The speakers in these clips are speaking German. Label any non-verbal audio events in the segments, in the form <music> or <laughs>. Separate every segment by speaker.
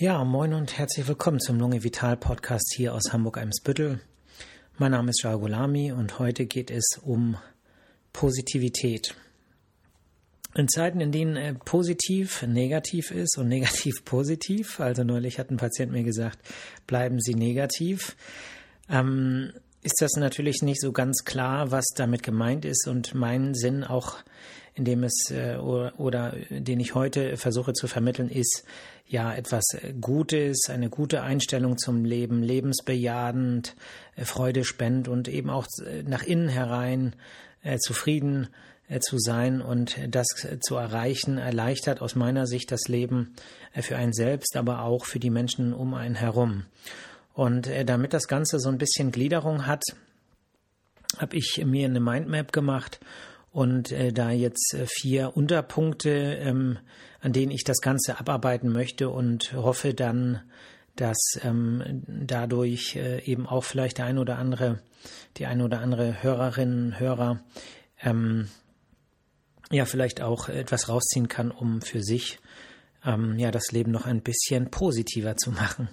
Speaker 1: Ja, moin und herzlich willkommen zum Lunge Vital Podcast hier aus Hamburg-Eimsbüttel. Mein Name ist Jao Golami und heute geht es um Positivität. In Zeiten, in denen äh, positiv negativ ist und negativ <laughs> positiv, also neulich hat ein Patient mir gesagt, bleiben Sie negativ, ähm, ist das natürlich nicht so ganz klar, was damit gemeint ist und mein Sinn auch in dem es äh, oder, oder den ich heute versuche zu vermitteln, ist ja etwas Gutes, eine gute Einstellung zum Leben, lebensbejahend, äh, Freude spend und eben auch äh, nach innen herein äh, zufrieden äh, zu sein und das zu erreichen, erleichtert aus meiner Sicht das Leben äh, für einen selbst, aber auch für die Menschen um einen herum. Und damit das Ganze so ein bisschen Gliederung hat, habe ich mir eine Mindmap gemacht und äh, da jetzt äh, vier Unterpunkte, ähm, an denen ich das Ganze abarbeiten möchte und hoffe dann, dass ähm, dadurch äh, eben auch vielleicht der ein oder andere, die ein oder andere Hörerinnen, Hörer, ähm, ja, vielleicht auch etwas rausziehen kann, um für sich ähm, ja das Leben noch ein bisschen positiver zu <laughs> machen.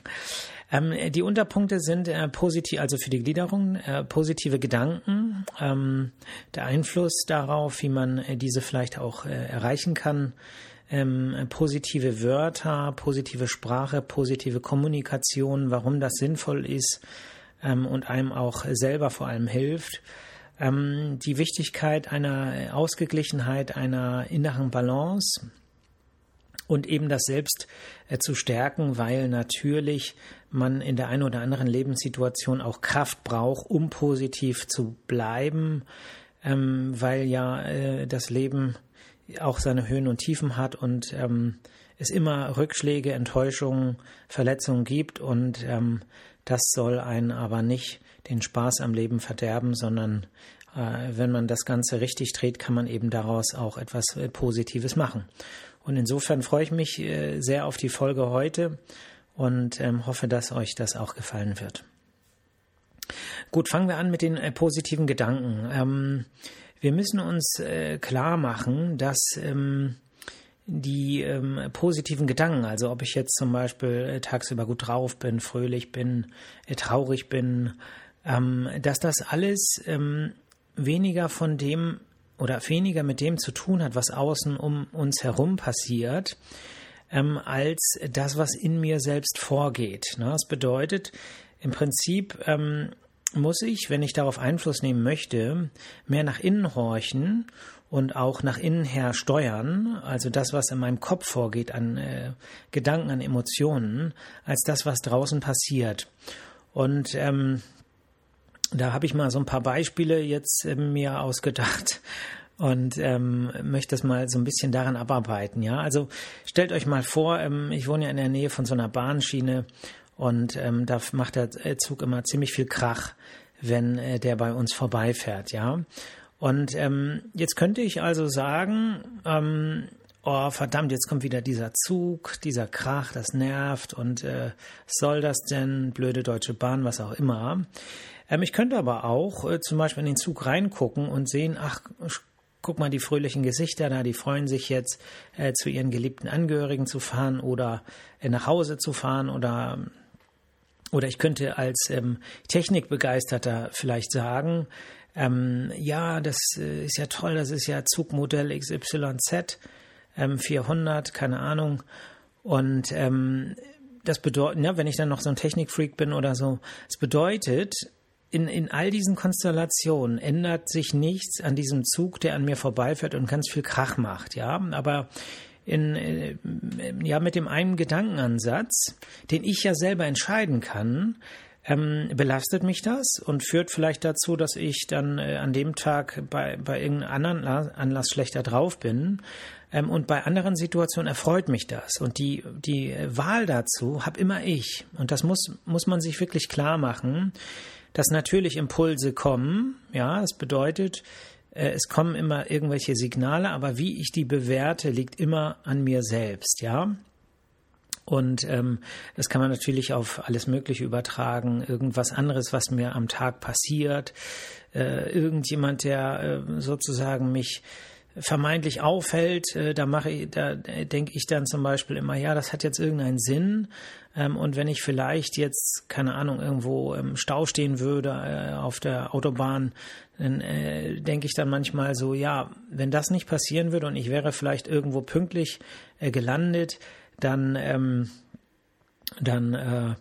Speaker 1: Ähm, die Unterpunkte sind äh, positiv, also für die Gliederung, äh, positive Gedanken, ähm, der Einfluss darauf, wie man äh, diese vielleicht auch äh, erreichen kann, ähm, positive Wörter, positive Sprache, positive Kommunikation, warum das sinnvoll ist ähm, und einem auch selber vor allem hilft. Ähm, die Wichtigkeit einer Ausgeglichenheit, einer inneren Balance, und eben das Selbst äh, zu stärken, weil natürlich man in der einen oder anderen Lebenssituation auch Kraft braucht, um positiv zu bleiben, ähm, weil ja äh, das Leben auch seine Höhen und Tiefen hat und ähm, es immer Rückschläge, Enttäuschungen, Verletzungen gibt und ähm, das soll einen aber nicht den Spaß am Leben verderben, sondern äh, wenn man das Ganze richtig dreht, kann man eben daraus auch etwas äh, Positives machen. Und insofern freue ich mich äh, sehr auf die Folge heute und ähm, hoffe, dass euch das auch gefallen wird. Gut, fangen wir an mit den äh, positiven Gedanken. Ähm, wir müssen uns äh, klar machen, dass ähm, die ähm, positiven Gedanken, also ob ich jetzt zum Beispiel tagsüber gut drauf bin, fröhlich bin, äh, traurig bin, ähm, dass das alles ähm, weniger von dem oder weniger mit dem zu tun hat, was außen um uns herum passiert, ähm, als das, was in mir selbst vorgeht. Ne? Das bedeutet, im Prinzip ähm, muss ich, wenn ich darauf Einfluss nehmen möchte, mehr nach innen horchen und auch nach innen her steuern, also das, was in meinem Kopf vorgeht an äh, Gedanken, an Emotionen, als das, was draußen passiert. Und ähm, da habe ich mal so ein paar Beispiele jetzt äh, mir ausgedacht <laughs> und ähm, möchte das mal so ein bisschen daran abarbeiten. Ja, also stellt euch mal vor, ähm, ich wohne ja in der Nähe von so einer Bahnschiene und ähm, da macht der äh, Zug immer ziemlich viel Krach, wenn äh, der bei uns vorbeifährt. Ja, und ähm, jetzt könnte ich also sagen, ähm, oh verdammt, jetzt kommt wieder dieser Zug, dieser Krach, das nervt und äh, soll das denn, blöde Deutsche Bahn, was auch immer. Ähm, ich könnte aber auch äh, zum Beispiel in den Zug reingucken und sehen, ach, guck mal die fröhlichen Gesichter da, die freuen sich jetzt äh, zu ihren geliebten Angehörigen zu fahren oder äh, nach Hause zu fahren oder oder ich könnte als ähm, Technikbegeisterter vielleicht sagen, ähm, ja, das äh, ist ja toll, das ist ja Zugmodell XYZ ähm, 400, keine Ahnung. Und ähm, das bedeutet, ja, wenn ich dann noch so ein Technikfreak bin oder so, es bedeutet, in, in all diesen Konstellationen ändert sich nichts an diesem Zug, der an mir vorbeifährt und ganz viel Krach macht, ja. Aber in, äh, ja, mit dem einen Gedankenansatz, den ich ja selber entscheiden kann, ähm, belastet mich das und führt vielleicht dazu, dass ich dann äh, an dem Tag bei, bei irgendeinem anderen Anlass schlechter drauf bin. Ähm, und bei anderen Situationen erfreut mich das. Und die, die Wahl dazu habe immer ich. Und das muss, muss man sich wirklich klar machen, dass natürlich Impulse kommen. Ja, das bedeutet, äh, es kommen immer irgendwelche Signale, aber wie ich die bewerte, liegt immer an mir selbst. Ja. Und ähm, das kann man natürlich auf alles Mögliche übertragen. Irgendwas anderes, was mir am Tag passiert. Äh, irgendjemand, der äh, sozusagen mich vermeintlich auffällt, äh, da mache ich, da denke ich dann zum Beispiel immer, ja, das hat jetzt irgendeinen Sinn. Ähm, und wenn ich vielleicht jetzt, keine Ahnung, irgendwo im Stau stehen würde äh, auf der Autobahn, dann äh, denke ich dann manchmal so, ja, wenn das nicht passieren würde und ich wäre vielleicht irgendwo pünktlich äh, gelandet, dann, ähm, dann äh,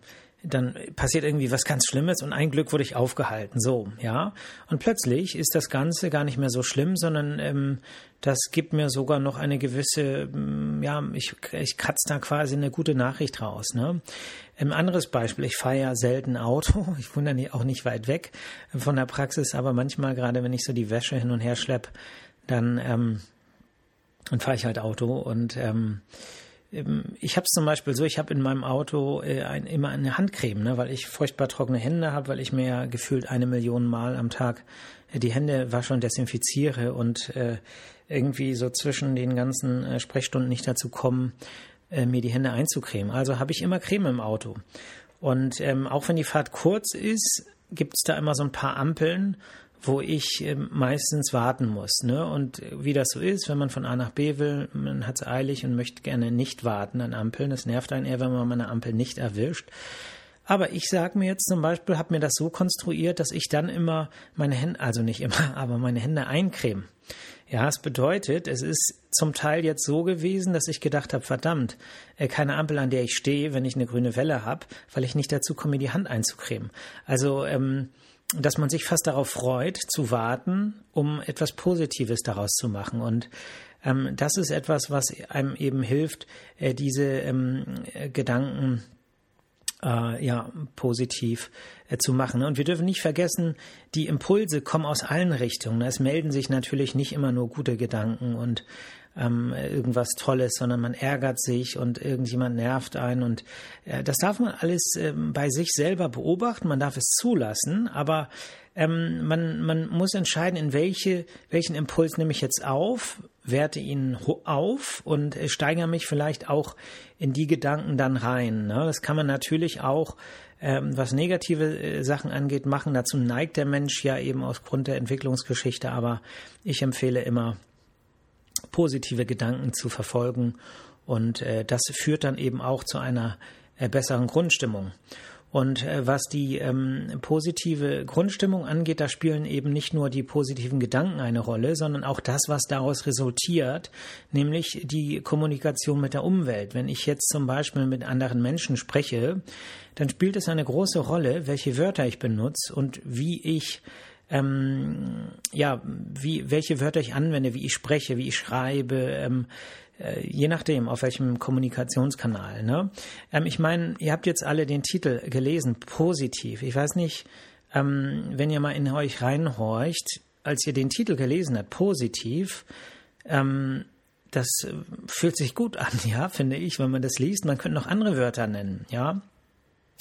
Speaker 1: dann passiert irgendwie was ganz Schlimmes und ein Glück wurde ich aufgehalten. So, ja. Und plötzlich ist das Ganze gar nicht mehr so schlimm, sondern ähm, das gibt mir sogar noch eine gewisse, ähm, ja, ich, ich kratze da quasi eine gute Nachricht raus. Ne? Ein anderes Beispiel, ich fahre ja selten Auto, <laughs> ich wohne auch nicht weit weg von der Praxis, aber manchmal, gerade wenn ich so die Wäsche hin und her schleppe, dann, ähm, dann fahre ich halt Auto und ähm, ähm, ich habe es zum Beispiel so, ich habe in meinem Auto äh, ein, immer eine Handcreme, ne, weil ich furchtbar trockene Hände habe, weil ich mir ja gefühlt eine Million Mal am Tag äh, die Hände wasche und desinfiziere und äh, irgendwie so zwischen den ganzen äh, Sprechstunden nicht dazu kommen, äh, mir die Hände einzucremen. Also habe ich immer Creme im Auto. Und ähm, auch wenn die Fahrt kurz ist, gibt es da immer so ein paar Ampeln, wo ich äh, meistens warten muss. Ne? Und wie das so ist, wenn man von A nach B will, man hat es eilig und möchte gerne nicht warten an Ampeln. Das nervt einen eher, wenn man eine Ampel nicht erwischt. Aber ich sage mir jetzt zum Beispiel, habe mir das so konstruiert, dass ich dann immer meine Hände, also nicht immer, <laughs> aber meine Hände eincreme. Ja, es bedeutet, es ist zum Teil jetzt so gewesen, dass ich gedacht habe, verdammt, äh, keine Ampel, an der ich stehe, wenn ich eine grüne Welle habe, weil ich nicht dazu komme, die Hand einzucremen. Also ähm, dass man sich fast darauf freut, zu warten, um etwas Positives daraus zu machen. Und ähm, das ist etwas, was einem eben hilft, äh, diese ähm, Gedanken äh, ja positiv äh, zu machen. Und wir dürfen nicht vergessen, die Impulse kommen aus allen Richtungen. Es melden sich natürlich nicht immer nur gute Gedanken und ähm, irgendwas Tolles, sondern man ärgert sich und irgendjemand nervt einen. Und äh, das darf man alles ähm, bei sich selber beobachten, man darf es zulassen, aber ähm, man, man muss entscheiden, in welche, welchen Impuls nehme ich jetzt auf, werte ihn auf und äh, steigere mich vielleicht auch in die Gedanken dann rein. Ne? Das kann man natürlich auch ähm, was negative äh, Sachen angeht, machen. Dazu neigt der Mensch ja eben aufgrund der Entwicklungsgeschichte, aber ich empfehle immer, positive Gedanken zu verfolgen. Und äh, das führt dann eben auch zu einer äh, besseren Grundstimmung. Und äh, was die ähm, positive Grundstimmung angeht, da spielen eben nicht nur die positiven Gedanken eine Rolle, sondern auch das, was daraus resultiert, nämlich die Kommunikation mit der Umwelt. Wenn ich jetzt zum Beispiel mit anderen Menschen spreche, dann spielt es eine große Rolle, welche Wörter ich benutze und wie ich ähm, ja, wie, welche Wörter ich anwende, wie ich spreche, wie ich schreibe, ähm, äh, je nachdem, auf welchem Kommunikationskanal. Ne? Ähm, ich meine, ihr habt jetzt alle den Titel gelesen, positiv. Ich weiß nicht, ähm, wenn ihr mal in euch reinhorcht, als ihr den Titel gelesen habt, positiv, ähm, das fühlt sich gut an, <laughs> ja, finde ich, wenn man das liest. Man könnte noch andere Wörter nennen, ja.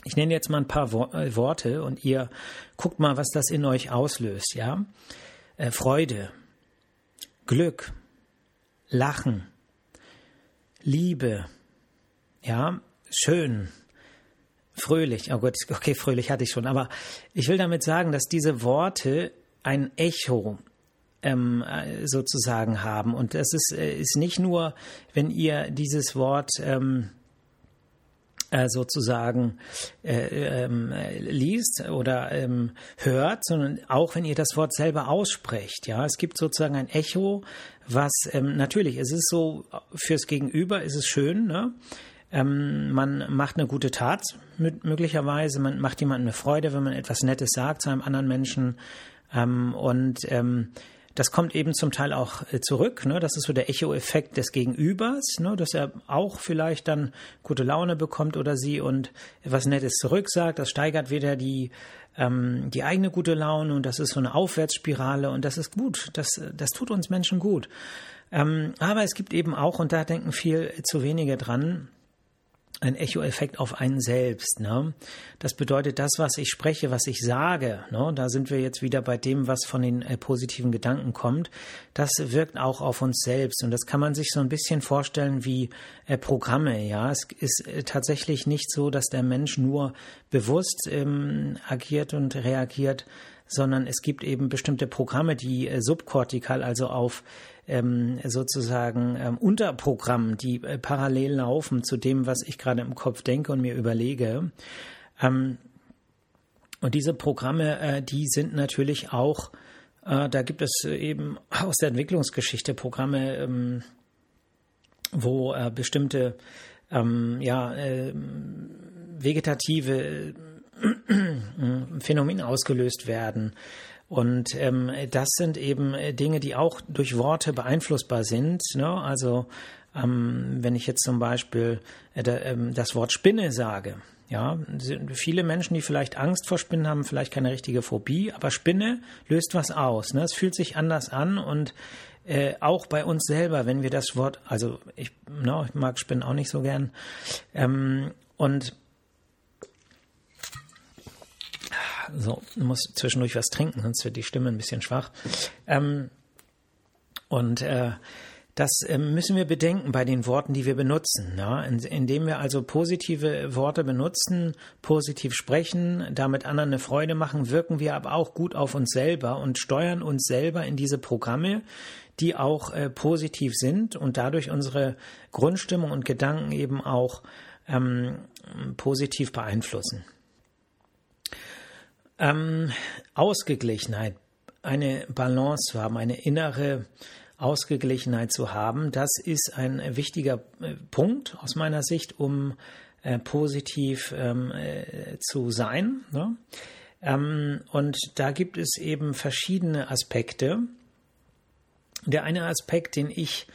Speaker 1: Ich nenne jetzt mal ein paar äh, Worte und ihr guckt mal, was das in euch auslöst, ja? Äh, Freude, Glück, Lachen, Liebe, ja, schön, fröhlich. Oh Gott, okay, fröhlich hatte ich schon, aber ich will damit sagen, dass diese Worte ein Echo ähm, äh, sozusagen haben und das ist, ist nicht nur, wenn ihr dieses Wort ähm, äh, sozusagen äh, ähm, liest oder ähm, hört, sondern auch wenn ihr das Wort selber aussprecht. Ja, es gibt sozusagen ein Echo, was ähm, natürlich, es ist so fürs Gegenüber, ist es schön, ne? Ähm, man macht eine gute Tat möglicherweise, man macht jemandem eine Freude, wenn man etwas Nettes sagt zu einem anderen Menschen ähm, und ähm, das kommt eben zum Teil auch äh, zurück. Ne? Das ist so der Echo-Effekt des Gegenübers, ne? dass er auch vielleicht dann gute Laune bekommt oder sie und etwas Nettes zurücksagt. Das steigert wieder die, ähm, die eigene gute Laune und das ist so eine Aufwärtsspirale und das ist gut. Das, das tut uns Menschen gut. Ähm, aber es gibt eben auch, und da denken viel zu wenige dran, ein Echo-Effekt auf einen selbst. Ne? Das bedeutet, das, was ich spreche, was ich sage, ne? da sind wir jetzt wieder bei dem, was von den äh, positiven Gedanken kommt, das wirkt auch auf uns selbst. Und das kann man sich so ein bisschen vorstellen wie äh, Programme. Ja, Es ist äh, tatsächlich nicht so, dass der Mensch nur bewusst ähm, agiert und reagiert, sondern es gibt eben bestimmte Programme, die äh, subkortikal, also auf ähm, sozusagen ähm, Unterprogrammen, die äh, parallel laufen zu dem, was ich gerade im Kopf denke und mir überlege. Ähm, und diese Programme, äh, die sind natürlich auch, äh, da gibt es eben aus der Entwicklungsgeschichte Programme, ähm, wo äh, bestimmte ähm, ja, äh, vegetative äh, Phänomene ausgelöst werden. Und ähm, das sind eben Dinge, die auch durch Worte beeinflussbar sind. Ne? Also ähm, wenn ich jetzt zum Beispiel äh, ähm, das Wort Spinne sage, ja, viele Menschen, die vielleicht Angst vor Spinnen haben, vielleicht keine richtige Phobie, aber Spinne löst was aus. Ne? Es fühlt sich anders an und äh, auch bei uns selber, wenn wir das Wort, also ich, no, ne, ich mag Spinnen auch nicht so gern, ähm, und so, muss zwischendurch was trinken, sonst wird die Stimme ein bisschen schwach. Ähm, und äh, das äh, müssen wir bedenken bei den Worten, die wir benutzen. Ja? indem wir also positive Worte benutzen, positiv sprechen, damit anderen eine Freude machen, wirken wir aber auch gut auf uns selber und steuern uns selber in diese Programme, die auch äh, positiv sind und dadurch unsere Grundstimmung und Gedanken eben auch ähm, positiv beeinflussen. Ähm, Ausgeglichenheit, eine Balance zu haben, eine innere Ausgeglichenheit zu haben, das ist ein wichtiger äh, Punkt aus meiner Sicht, um äh, positiv ähm, äh, zu sein. Ne? Ähm, und da gibt es eben verschiedene Aspekte. Der eine Aspekt, den ich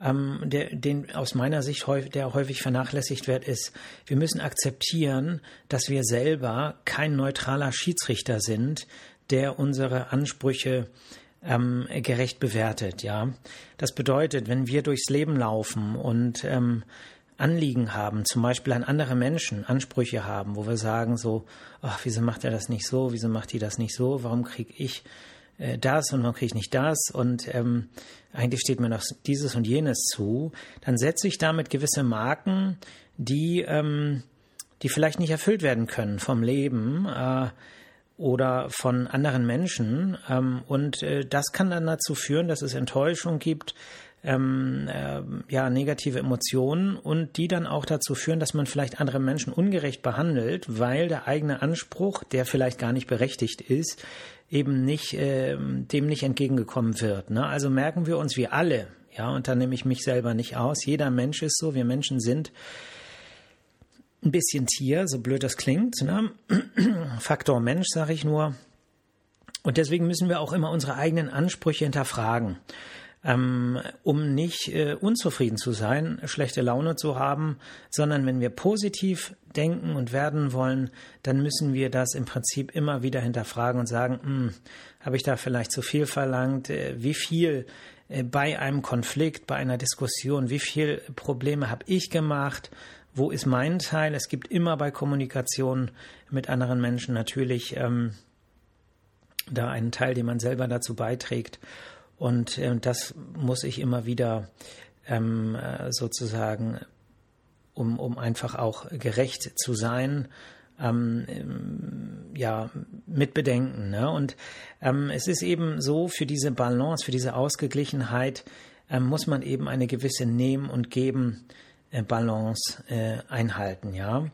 Speaker 1: ähm, der, den aus meiner Sicht häufig, der häufig vernachlässigt wird, ist, wir müssen akzeptieren, dass wir selber kein neutraler Schiedsrichter sind, der unsere Ansprüche ähm, gerecht bewertet. Ja, das bedeutet, wenn wir durchs Leben laufen und ähm, Anliegen haben, zum Beispiel an andere Menschen Ansprüche haben, wo wir sagen so, ach, wieso macht er das nicht so, wieso macht die das nicht so, warum kriege ich äh, das und warum kriege ich nicht das und ähm, eigentlich steht mir noch dieses und jenes zu, dann setze ich damit gewisse Marken, die, ähm, die vielleicht nicht erfüllt werden können vom Leben äh, oder von anderen Menschen. Ähm, und äh, das kann dann dazu führen, dass es Enttäuschung gibt, ähm, äh, ja, negative Emotionen und die dann auch dazu führen, dass man vielleicht andere Menschen ungerecht behandelt, weil der eigene Anspruch, der vielleicht gar nicht berechtigt ist, eben nicht, äh, dem nicht entgegengekommen wird. Ne? Also merken wir uns, wir alle, ja, und da nehme ich mich selber nicht aus, jeder Mensch ist so, wir Menschen sind ein bisschen Tier, so blöd das klingt, ne? <clears throat> Faktor Mensch, sage ich nur. Und deswegen müssen wir auch immer unsere eigenen Ansprüche hinterfragen ähm, um nicht äh, unzufrieden zu sein, schlechte Laune zu haben, sondern wenn wir positiv denken und werden wollen, dann müssen wir das im Prinzip immer wieder hinterfragen und sagen, hm, habe ich da vielleicht zu viel verlangt? Äh, wie viel äh, bei einem Konflikt, bei einer Diskussion, wie viel Probleme habe ich gemacht? Wo ist mein Teil? Es gibt immer bei Kommunikation mit anderen Menschen natürlich ähm, da einen Teil, den man selber dazu beiträgt. Und äh, das muss ich immer wieder ähm, äh, sozusagen, um, um einfach auch gerecht zu sein, ähm, ja, mit bedenken. Ne? Und ähm, es ist eben so, für diese Balance, für diese Ausgeglichenheit ähm, muss man eben eine gewisse Nehmen- und Geben-Balance äh, einhalten. Ja.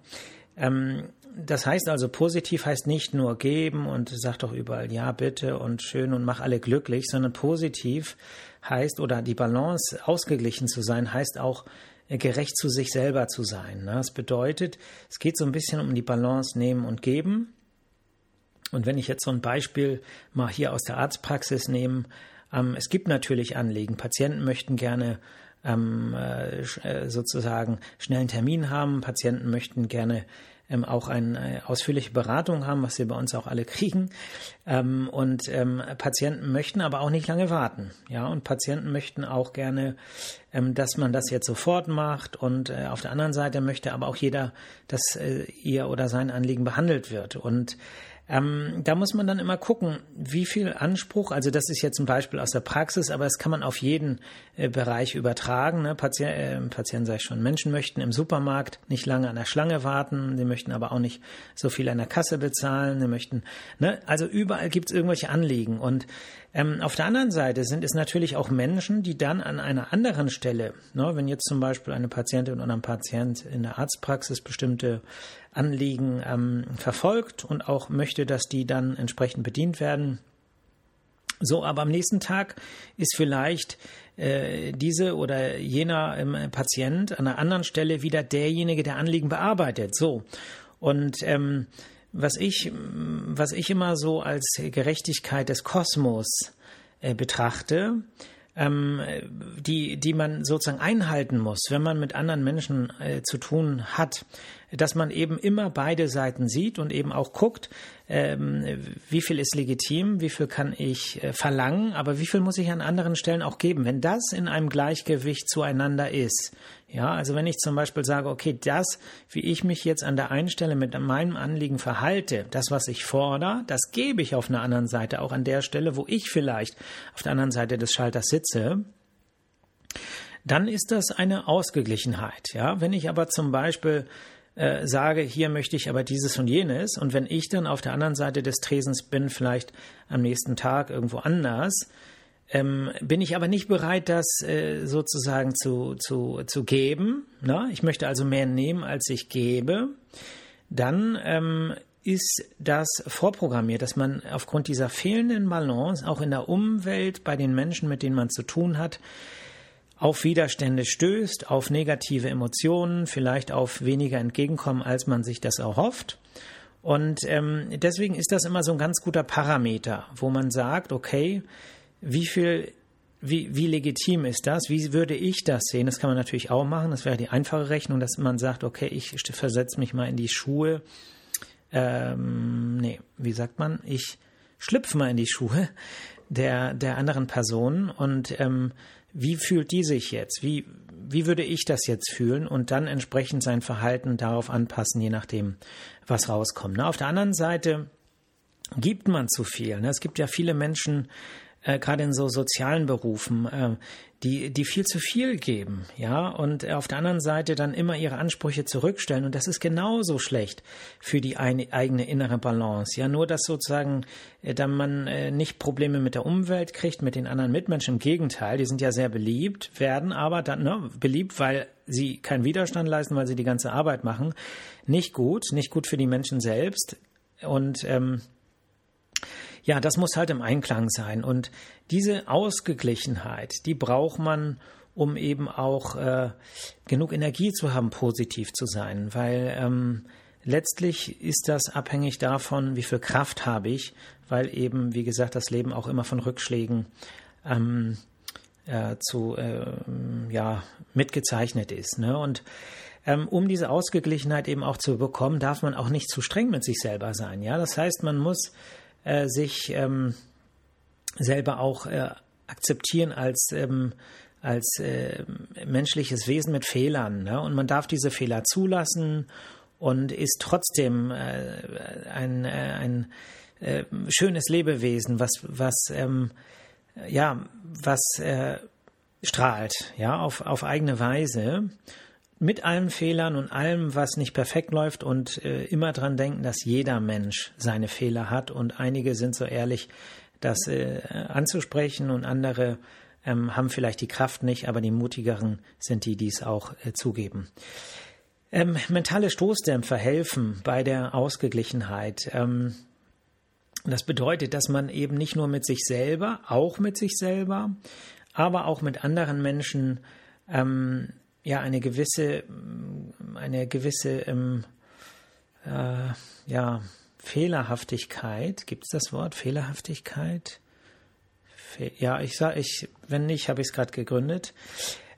Speaker 1: Ähm, das heißt also, positiv heißt nicht nur geben und sag doch überall ja, bitte und schön und mach alle glücklich, sondern positiv heißt oder die Balance ausgeglichen zu sein, heißt auch äh, gerecht zu sich selber zu sein. Ne? Das bedeutet, es geht so ein bisschen um die Balance nehmen und geben. Und wenn ich jetzt so ein Beispiel mal hier aus der Arztpraxis nehme, ähm, es gibt natürlich Anliegen. Patienten möchten gerne ähm, äh, äh sozusagen schnell einen Termin haben. Patienten möchten gerne ähm, auch eine ausführliche Beratung haben, was wir bei uns auch alle <laughs> kriegen. Ähm, und ähm, Patienten möchten aber auch nicht lange warten. Ja, und Patienten möchten auch gerne, ähm, dass man das jetzt sofort macht. Und äh, auf der anderen Seite möchte aber auch jeder, dass äh, ihr oder sein Anliegen behandelt wird. Und Ähm, da muss man dann immer gucken, wie viel Anspruch, also das ist jetzt ein Beispiel aus der Praxis, aber das kann man auf jeden äh, Bereich übertragen. Ne? Patient, äh, Patienten sage ich schon, Menschen möchten im Supermarkt nicht lange an der Schlange warten, die möchten aber auch nicht so viel an der Kasse bezahlen, die möchten, ne? also überall gibt es irgendwelche Anliegen und ähm, auf der anderen Seite sind es natürlich auch Menschen, die dann an einer anderen Stelle, ne, wenn jetzt zum Beispiel eine Patientin oder ein Patient in der Arztpraxis bestimmte Anliegen ähm, verfolgt und auch möchte, dass die dann entsprechend bedient werden. So, aber am nächsten Tag ist vielleicht äh, diese oder jener ähm, Patient an einer anderen Stelle wieder derjenige, der Anliegen bearbeitet. So. Und ähm, was ich, was ich immer so als Gerechtigkeit des Kosmos äh, betrachte, ähm, die, die man sozusagen einhalten muss, wenn man mit anderen Menschen äh, zu tun hat, dass man eben immer beide Seiten sieht und eben auch guckt, ähm, wie viel ist legitim, wie viel kann ich äh, verlangen, aber wie viel muss ich an anderen Stellen auch geben. Wenn das in einem Gleichgewicht zueinander ist, ja, also wenn ich zum Beispiel sage, okay, das, wie ich mich jetzt an der einen Stelle mit meinem Anliegen verhalte, das, was ich fordere, das gebe ich auf einer anderen Seite, auch an der Stelle, wo ich vielleicht auf der anderen Seite des Schalters sitze, dann ist das eine Ausgeglichenheit. Ja, wenn ich aber zum Beispiel äh, sage, hier möchte ich aber dieses und jenes, und wenn ich dann auf der anderen Seite des Tresens bin, vielleicht am nächsten Tag irgendwo anders, ähm, bin ich aber nicht bereit, das äh, sozusagen zu, zu, zu geben. Ne? Ich möchte also mehr nehmen, als ich gebe. Dann ähm, ist das vorprogrammiert, dass man aufgrund dieser fehlenden Balance auch in der Umwelt bei den Menschen, mit denen man zu tun hat, auf Widerstände stößt, auf negative Emotionen, vielleicht auf weniger Entgegenkommen, als man sich das erhofft. Und ähm, deswegen ist das immer so ein ganz guter Parameter, wo man sagt, okay, wie viel, wie, wie legitim ist das? Wie würde ich das sehen? Das kann man natürlich auch machen. Das wäre die einfache Rechnung, dass man sagt, okay, ich versetze mich mal in die Schuhe. Ähm, nee, wie sagt man? Ich schlüpfe mal in die Schuhe der, der anderen Person und ähm, wie fühlt die sich jetzt? Wie, wie würde ich das jetzt fühlen? Und dann entsprechend sein Verhalten darauf anpassen, je nachdem, was rauskommt. Na, auf der anderen Seite gibt man zu viel. Ne? Es gibt ja viele Menschen, äh, gerade in so sozialen Berufen, äh, die, die viel zu viel geben, ja, und auf der anderen Seite dann immer ihre Ansprüche zurückstellen. Und das ist genauso schlecht für die eine, eigene innere Balance. Ja, nur dass sozusagen äh, dann man äh, nicht Probleme mit der Umwelt kriegt, mit den anderen Mitmenschen. Im Gegenteil, die sind ja sehr beliebt, werden aber dann ne, beliebt, weil sie keinen Widerstand leisten, weil sie die ganze Arbeit machen. Nicht gut, nicht gut für die Menschen selbst. Und ähm, ja, das muss halt im Einklang sein. Und diese Ausgeglichenheit, die braucht man, um eben auch äh, genug Energie zu haben, positiv zu sein. Weil ähm, letztlich ist das abhängig davon, wie viel Kraft habe ich, weil eben, wie gesagt, das Leben auch immer von Rückschlägen ähm, äh, zu äh, ja mitgezeichnet ist. Ne? Und ähm, um diese Ausgeglichenheit eben auch zu bekommen, darf man auch nicht zu streng mit sich selber sein. Ja, das heißt, man muss äh, sich ähm, selber auch äh, akzeptieren als ähm, als äh, menschliches Wesen mit Fehlern. Ne? Und man darf diese Fehler zulassen und ist trotzdem äh, ein, äh, ein äh, schönes Lebewesen, was, was, ähm, ja, was strahlt, ja, auf, auf eigene Weise mit allen Fehlern und allem, was nicht perfekt läuft und äh, immer dran denken, dass jeder Mensch seine Fehler hat und einige sind so ehrlich, das äh, anzusprechen und andere ähm, haben vielleicht die Kraft nicht, aber die mutigeren sind die, die es auch äh, zugeben. Ähm, mentale Stoßdämpfer helfen bei der Ausgeglichenheit. Ähm, das bedeutet, dass man eben nicht nur mit sich selber, auch mit sich selber, aber auch mit anderen Menschen ähm, ja eine gewisse, eine gewisse ähm, äh, ja, Fehlerhaftigkeit, gibt es das Wort Fehlerhaftigkeit? Fe ja, ich sage, ich, wenn nicht, habe ich es gerade gegründet.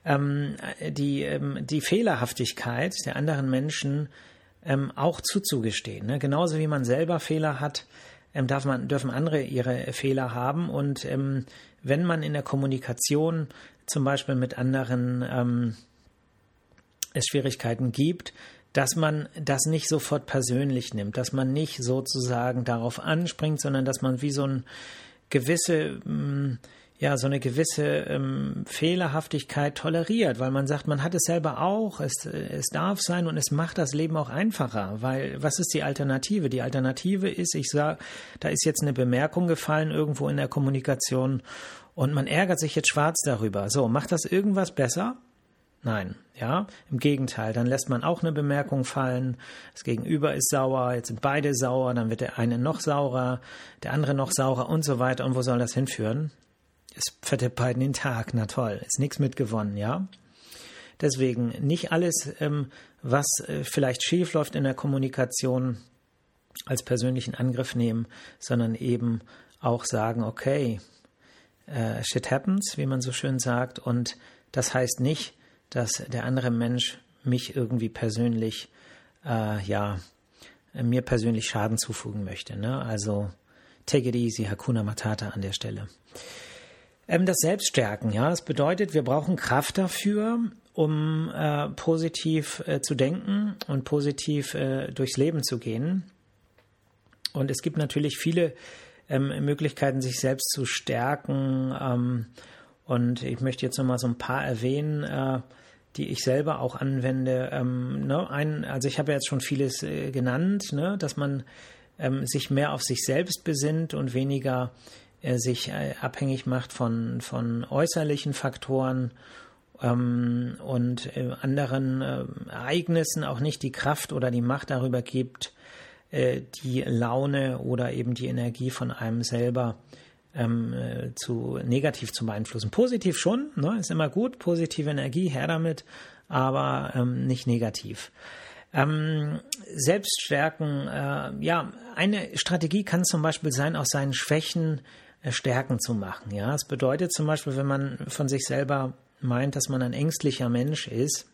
Speaker 1: Ähm, die, ähm, die Fehlerhaftigkeit der anderen Menschen ähm, auch zuzugestehen. Ne? Genauso wie man selber Fehler hat, ähm, darf man, dürfen andere ihre Fehler haben. Und ähm, wenn man in der Kommunikation zum Beispiel mit anderen ähm, es Schwierigkeiten gibt, dass man das nicht sofort persönlich nimmt, dass man nicht sozusagen darauf anspringt, sondern dass man wie so ein gewisse mm, ja so eine gewisse ähm, Fehlerhaftigkeit toleriert, weil man sagt, man hat es selber auch, es, es darf sein und es macht das Leben auch einfacher, weil was ist die Alternative? Die Alternative ist, ich sage, da ist jetzt eine Bemerkung gefallen irgendwo in der Kommunikation und man ärgert sich jetzt schwarz darüber. So, macht das irgendwas besser? Nein, ja, im Gegenteil, dann lässt man auch eine Bemerkung fallen, das Gegenüber ist sauer, jetzt sind beide sauer, dann wird der eine noch saurer, der andere noch saurer und so weiter. Und wo soll das hinführen? Es verteppt den Tag, na toll, ist nichts mitgewonnen, ja. Deswegen nicht alles, ähm, was äh, vielleicht schief läuft in der Kommunikation, als persönlichen Angriff nehmen, sondern eben auch sagen, okay, äh, shit happens, wie man so schön sagt, und das heißt nicht, dass der andere Mensch mich irgendwie persönlich, äh, ja, mir persönlich Schaden zufügen möchte. Ne? Also take it easy, Hakuna Matata an der Stelle. Ähm, das Selbststärken, ja, das bedeutet, wir brauchen Kraft dafür, um äh, positiv äh, zu denken und positiv äh, durchs Leben zu gehen. Und es gibt natürlich viele ähm, Möglichkeiten, sich selbst zu stärken. Ähm, und ich möchte jetzt nochmal so ein paar erwähnen, äh, die ich selber auch anwende. Ähm, ne? ein, also ich habe ja jetzt schon vieles äh, genannt, ne? dass man ähm, sich mehr auf sich selbst besinnt und weniger äh, sich äh, abhängig macht von, von äußerlichen Faktoren ähm, und äh, anderen äh, Ereignissen auch nicht die Kraft oder die Macht darüber gibt, äh, die Laune oder eben die Energie von einem selber ähm, äh, zu negativ zu beeinflussen. Positiv schon, ne, ist immer gut, positive Energie, her damit, aber ähm, nicht negativ. Ähm, Selbststärken, äh, ja, eine Strategie kann zum Beispiel sein, aus seinen Schwächen äh, Stärken zu machen. Ja, es bedeutet zum Beispiel, wenn man von sich selber meint, dass man ein ängstlicher Mensch ist,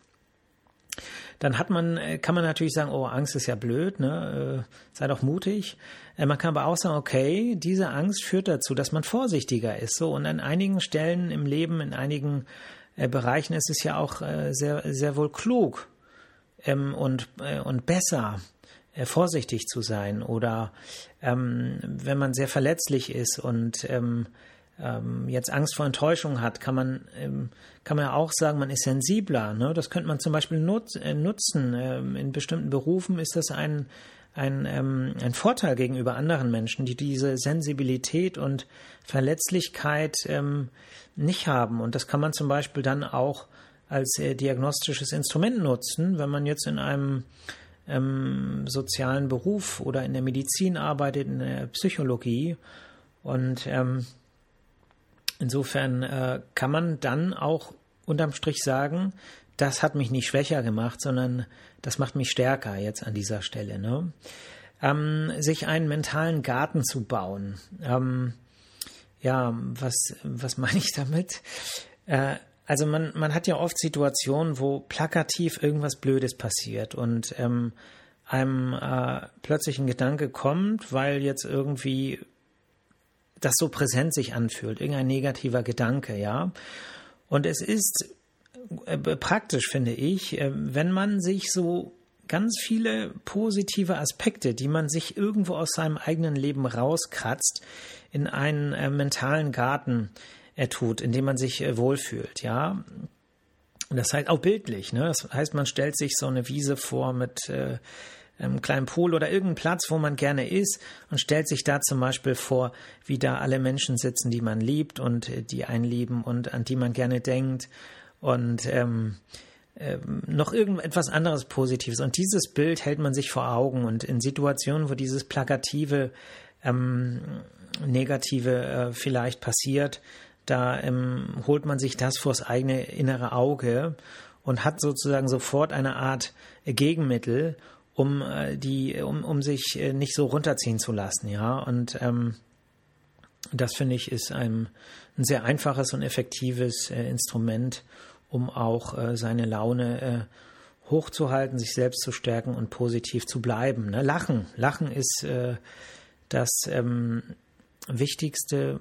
Speaker 1: dann hat man, äh, kann man natürlich sagen, oh, Angst ist ja blöd, ne? Äh, sei doch mutig. Äh, man kann aber auch sagen, okay, diese Angst führt dazu, dass man vorsichtiger ist. So, und an einigen Stellen im Leben, in einigen Bereichen ist es ja auch sehr, sehr wohl klug ähm, und, und besser, vorsichtig zu sein. Oder ähm, wenn man sehr verletzlich ist und ähm, jetzt Angst vor Enttäuschung hat, kann man, ähm, kann man ja auch sagen, man ist sensibler. Ne? Das könnte man zum Beispiel nut äh, nutzen. Ähm, in bestimmten Berufen ist das ein, ein, ähm, ein Vorteil gegenüber anderen Menschen, die diese Sensibilität und Verletzlichkeit ähm, nicht haben. Und das kann man zum Beispiel dann auch als äh, diagnostisches Instrument nutzen, wenn man jetzt in einem ähm, sozialen Beruf oder in der Medizin arbeitet, in der Psychologie. Und ähm, Insofern äh, kann man dann auch unterm Strich sagen, das hat mich nicht schwächer gemacht, sondern das macht mich stärker jetzt an dieser Stelle. Ne? Ähm, sich einen mentalen Garten zu bauen. Ähm, ja, was, was <laughs> meine ich damit? Äh, also man, man hat ja oft Situationen, wo plakativ irgendwas Blödes passiert und ähm, einem äh, plötzlich ein Gedanke kommt, weil jetzt irgendwie das so präsent sich anfühlt, irgendein negativer Gedanke, ja. Und es ist äh, praktisch, finde ich, äh, wenn man sich so ganz viele positive Aspekte, die man sich irgendwo aus seinem eigenen Leben rauskratzt, in einen äh, mentalen Garten tut, in dem man sich wohlfühlt, ja. Und das heißt auch bildlich, ne? Das heißt, man stellt sich so eine Wiese vor mit äh, einem kleinen Pool oder irgendeinen Platz, wo man gerne ist und stellt sich da zum Beispiel vor, wie da alle Menschen sitzen, die man liebt und äh, die einen lieben und an die man gerne denkt und ähm, ähm, noch irgendetwas anderes Positives. Und dieses Bild hält man sich vor Augen und in Situationen, wo dieses plakative, ähm, negative äh, vielleicht passiert, da ähm, holt man sich das vors eigene innere Auge und hat sozusagen sofort eine Art Gegenmittel, um äh, die, um, um sich äh, nicht so runterziehen zu lassen, ja. Und ähm, das finde ich ist ein, ein sehr einfaches und effektives äh, Instrument, um auch äh, seine Laune äh, hochzuhalten, sich selbst zu stärken und positiv zu bleiben. Ne? Lachen, Lachen ist äh, das ähm, wichtigste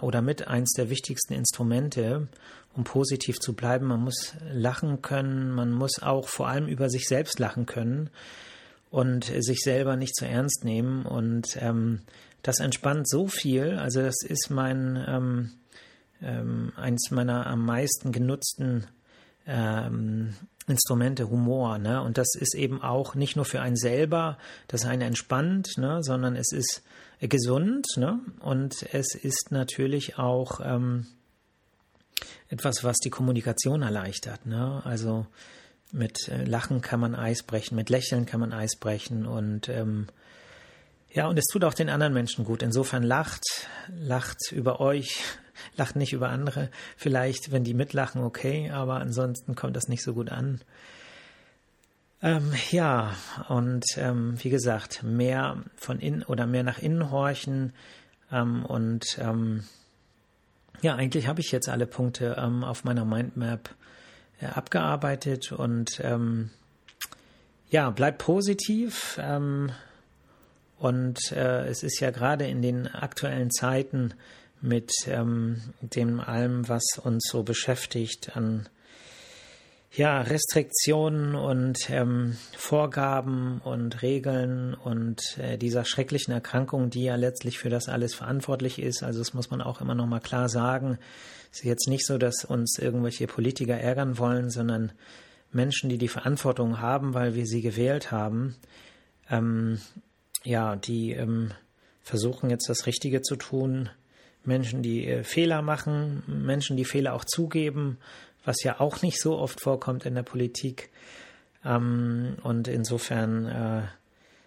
Speaker 1: oder mit eins der wichtigsten Instrumente, um positiv zu bleiben. Man muss lachen können, man muss auch vor allem über sich selbst lachen können und sich selber nicht zu ernst nehmen. Und ähm, das entspannt so viel. Also das ist mein ähm, ähm, eins meiner am meisten genutzten ähm, Instrumente Humor, ne? Und das ist eben auch nicht nur für einen selber, das einen entspannt, ne? Sondern es ist gesund, ne? Und es ist natürlich auch ähm, etwas, was die Kommunikation erleichtert. Ne? Also mit äh, Lachen kann man Eis brechen, mit Lächeln kann man Eis brechen und ähm, ja, und es tut auch den anderen Menschen gut. Insofern lacht, lacht über euch, <laughs> lacht nicht über andere. Vielleicht, wenn die mitlachen, okay, aber ansonsten kommt das nicht so gut an. Ähm, ja, und ähm, wie gesagt, mehr von innen oder mehr nach innen horchen ähm, und ähm, ja, eigentlich habe ich jetzt alle Punkte ähm, auf meiner Mindmap äh, abgearbeitet und ähm, ja, bleib positiv. Ähm, und äh, es ist ja gerade in den aktuellen Zeiten mit ähm, dem allem, was uns so beschäftigt an ja, Restriktionen und ähm, Vorgaben und Regeln und äh, dieser schrecklichen Erkrankung, die ja letztlich für das alles verantwortlich ist. Also das muss man auch immer noch mal klar sagen. Es ist jetzt nicht so, dass uns irgendwelche Politiker ärgern wollen, sondern Menschen, die die Verantwortung haben, weil wir sie gewählt haben, ähm, ja, die ähm, versuchen jetzt das Richtige zu tun. Menschen, die äh, Fehler machen, Menschen, die Fehler auch zugeben, was ja auch nicht so oft vorkommt in der Politik. Ähm, und insofern äh,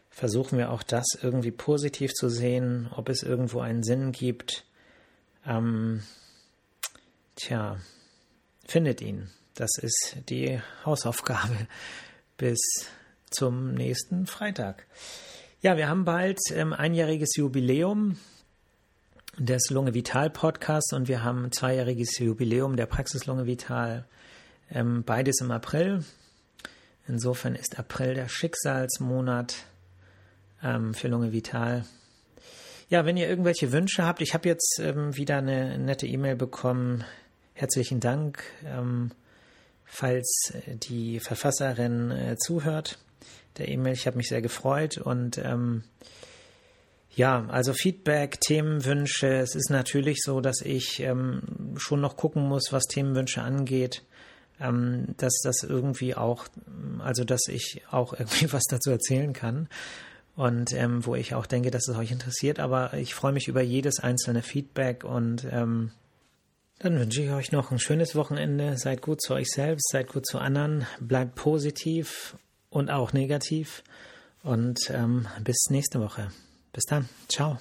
Speaker 1: versuchen wir auch das irgendwie positiv zu sehen, ob es irgendwo einen Sinn gibt. Ähm, tja, findet ihn. Das ist die Hausaufgabe <laughs> bis zum nächsten Freitag. Ja, wir haben bald ähm, einjähriges Jubiläum des Lunge Vital Podcasts und wir haben zweijähriges Jubiläum der Praxis Lunge Vital, ähm, beides im April. Insofern ist April der Schicksalsmonat ähm, für Lunge Vital. Ja, wenn ihr irgendwelche Wünsche habt, ich habe jetzt ähm, wieder eine nette E-Mail bekommen. Herzlichen Dank, ähm, falls die Verfasserin äh, zuhört der E-Mail. Ich habe mich sehr gefreut und ähm, ja, also Feedback, Themenwünsche. Es ist natürlich so, dass ich ähm, schon noch gucken muss, was Themenwünsche angeht, ähm, dass das irgendwie auch, also dass ich auch <laughs> irgendwie was dazu erzählen kann und ähm, wo ich auch denke, dass es euch interessiert. Aber ich freue mich über jedes einzelne Feedback und ähm, dann wünsche ich euch noch ein schönes Wochenende. Seid gut zu euch selbst, seid gut zu anderen, bleibt positiv und auch negativ und ähm, bis nächste Woche. Bis dann. Ciao.